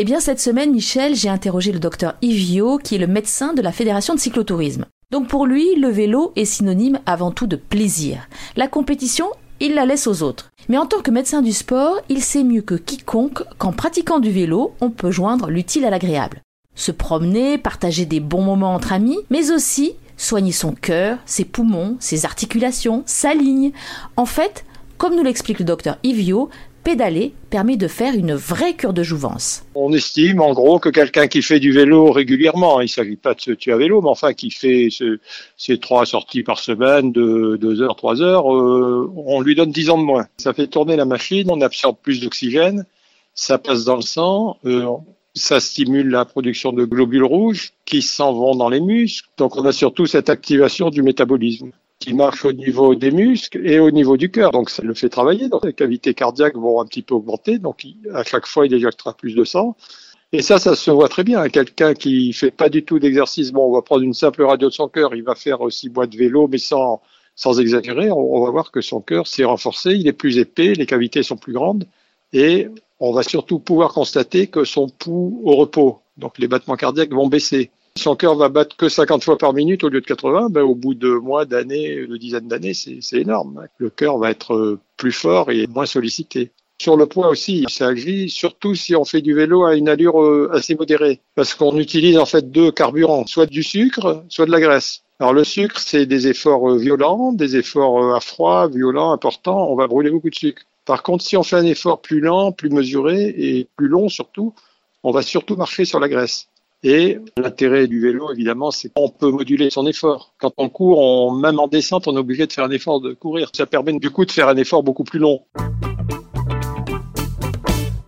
Eh bien, cette semaine, Michel, j'ai interrogé le docteur Ivio, qui est le médecin de la Fédération de cyclotourisme. Donc pour lui, le vélo est synonyme avant tout de plaisir. La compétition, il la laisse aux autres. Mais en tant que médecin du sport, il sait mieux que quiconque qu'en pratiquant du vélo, on peut joindre l'utile à l'agréable. Se promener, partager des bons moments entre amis, mais aussi soigner son cœur, ses poumons, ses articulations, sa ligne. En fait, comme nous l'explique le docteur Ivio, pédaler permet de faire une vraie cure de jouvence. On estime en gros que quelqu'un qui fait du vélo régulièrement, il ne s'agit pas de se tuer à vélo, mais enfin qui fait ses trois sorties par semaine de 2 heures, 3 heures, euh, on lui donne 10 ans de moins. Ça fait tourner la machine, on absorbe plus d'oxygène, ça passe dans le sang, euh, ça stimule la production de globules rouges qui s'en vont dans les muscles. Donc on a surtout cette activation du métabolisme qui marche au niveau des muscles et au niveau du cœur. Donc ça le fait travailler. Donc les cavités cardiaques vont un petit peu augmenter. Donc à chaque fois, il éjectera plus de sang. Et ça, ça se voit très bien. Quelqu'un qui fait pas du tout d'exercice, bon, on va prendre une simple radio de son cœur, il va faire aussi bois de vélo, mais sans, sans exagérer. On, va voir que son cœur s'est renforcé, il est plus épais, les cavités sont plus grandes, et on va surtout pouvoir constater que son pouls au repos, donc les battements cardiaques vont baisser son cœur va battre que 50 fois par minute au lieu de 80, ben, au bout de mois, d'années, de dizaines d'années, c'est énorme. Le cœur va être euh, plus fort et moins sollicité. Sur le poids aussi, ça agit, surtout si on fait du vélo à une allure euh, assez modérée, parce qu'on utilise en fait deux carburants, soit du sucre, soit de la graisse. Alors le sucre, c'est des efforts euh, violents, des efforts à froid, violents, importants, on va brûler beaucoup de sucre. Par contre, si on fait un effort plus lent, plus mesuré et plus long surtout, on va surtout marcher sur la graisse. Et l'intérêt du vélo, évidemment, c'est qu'on peut moduler son effort. Quand on court, on, même en descente, on est obligé de faire un effort de courir. Ça permet du coup de faire un effort beaucoup plus long.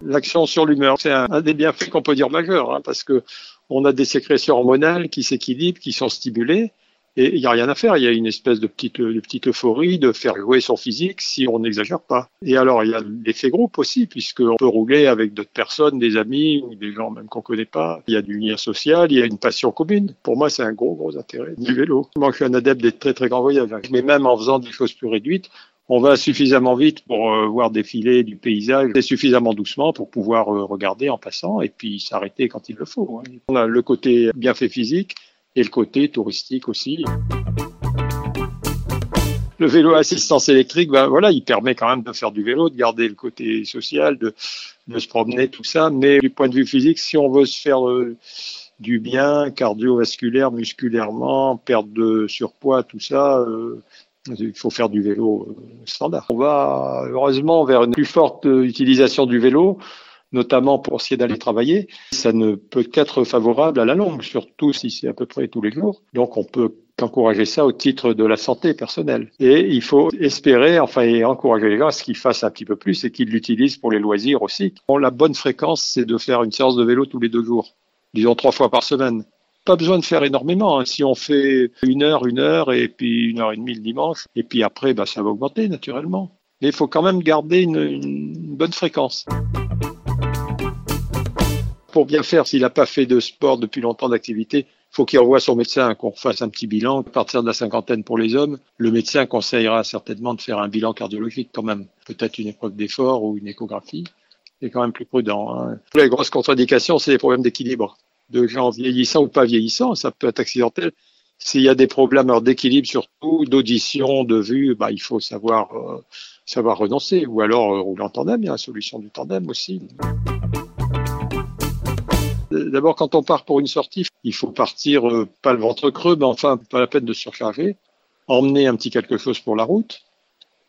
L'action sur l'humeur, c'est un, des bienfaits qu'on peut dire majeurs, hein, parce que on a des sécrétions hormonales qui s'équilibrent, qui sont stimulées, et il n'y a rien à faire, il y a une espèce de petite, euphorie de faire jouer son physique si on n'exagère pas. Et alors, il y a l'effet groupe aussi, puisqu'on peut rouler avec d'autres personnes, des amis ou des gens même qu'on connaît pas. Il y a du lien social, il y a une passion commune. Pour moi, c'est un gros, gros intérêt du vélo. Moi, je suis un adepte des très, très grands voyages. Mais même en faisant des choses plus réduites, on va suffisamment vite pour euh, voir défiler du paysage et suffisamment doucement pour pouvoir euh, regarder en passant et puis s'arrêter quand il le faut. Hein. On a le côté bienfait physique et le côté touristique aussi. Le vélo assistance électrique, ben voilà, il permet quand même de faire du vélo, de garder le côté social, de, de se promener, tout ça. Mais du point de vue physique, si on veut se faire euh, du bien cardiovasculaire, musculairement, perte de surpoids, tout ça, euh, il faut faire du vélo euh, standard. On va heureusement vers une plus forte utilisation du vélo notamment pour essayer d'aller travailler, ça ne peut qu'être favorable à la longue, surtout si c'est à peu près tous les jours. Donc on peut qu'encourager ça au titre de la santé personnelle. Et il faut espérer, enfin, et encourager les gens à ce qu'ils fassent un petit peu plus et qu'ils l'utilisent pour les loisirs aussi. Bon, la bonne fréquence, c'est de faire une séance de vélo tous les deux jours, disons trois fois par semaine. Pas besoin de faire énormément. Hein. Si on fait une heure, une heure, et puis une heure et demie le dimanche, et puis après, bah, ça va augmenter naturellement. Mais il faut quand même garder une, une bonne fréquence pour bien faire, s'il n'a pas fait de sport depuis longtemps d'activité, faut qu'il revoie son médecin, qu'on fasse un petit bilan. À partir de la cinquantaine pour les hommes, le médecin conseillera certainement de faire un bilan cardiologique quand même. Peut-être une épreuve d'effort ou une échographie. C'est quand même plus prudent. Hein. Les grosses contre-indications, c'est les problèmes d'équilibre. De gens vieillissants ou pas vieillissants, ça peut être accidentel. S'il y a des problèmes d'équilibre surtout, d'audition, de vue, bah, il faut savoir, euh, savoir renoncer. Ou alors euh, rouler en tandem, il y a la solution du tandem aussi. D'abord, quand on part pour une sortie, il faut partir euh, pas le ventre creux, mais enfin, pas la peine de surcharger. Emmener un petit quelque chose pour la route.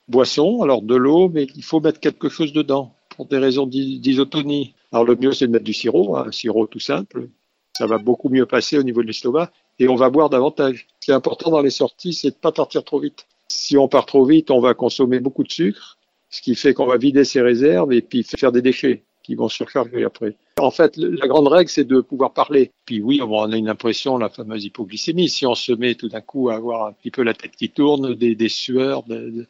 Boisson, alors de l'eau, mais il faut mettre quelque chose dedans pour des raisons d'isotonie. Alors le mieux, c'est de mettre du sirop, un sirop tout simple. Ça va beaucoup mieux passer au niveau de l'estomac et on va boire davantage. Ce qui est important dans les sorties, c'est de pas partir trop vite. Si on part trop vite, on va consommer beaucoup de sucre, ce qui fait qu'on va vider ses réserves et puis faire des déchets qui vont surcharger après. En fait, la grande règle, c'est de pouvoir parler. Puis oui, on a une impression, la fameuse hypoglycémie. Si on se met tout d'un coup à avoir un petit peu la tête qui tourne, des, sueurs, de,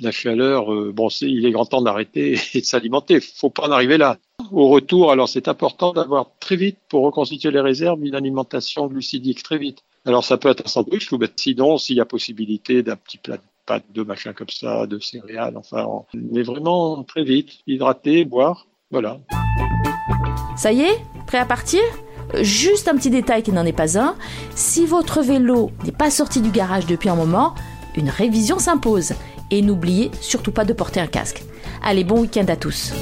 la chaleur, euh, bon, il est grand temps d'arrêter et de s'alimenter. Faut pas en arriver là. Au retour, alors c'est important d'avoir très vite, pour reconstituer les réserves, une alimentation glucidique très vite. Alors ça peut être un sandwich, ou sinon, s'il y a possibilité d'un petit plat de pâtes, de machin comme ça, de céréales, enfin, mais vraiment très vite, hydrater, boire, voilà. Ça y est Prêt à partir Juste un petit détail qui n'en est pas un. Si votre vélo n'est pas sorti du garage depuis un moment, une révision s'impose. Et n'oubliez surtout pas de porter un casque. Allez, bon week-end à tous.